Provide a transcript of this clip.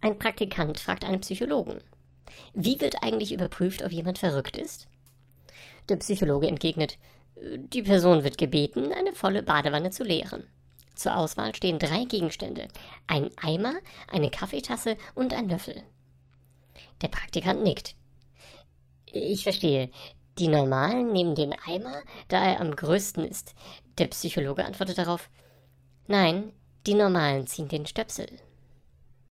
Ein Praktikant fragt einen Psychologen. Wie wird eigentlich überprüft, ob jemand verrückt ist? Der Psychologe entgegnet, die Person wird gebeten, eine volle Badewanne zu leeren. Zur Auswahl stehen drei Gegenstände. Ein Eimer, eine Kaffeetasse und ein Löffel. Der Praktikant nickt. Ich verstehe. Die Normalen nehmen den Eimer, da er am größten ist. Der Psychologe antwortet darauf. Nein, die Normalen ziehen den Stöpsel.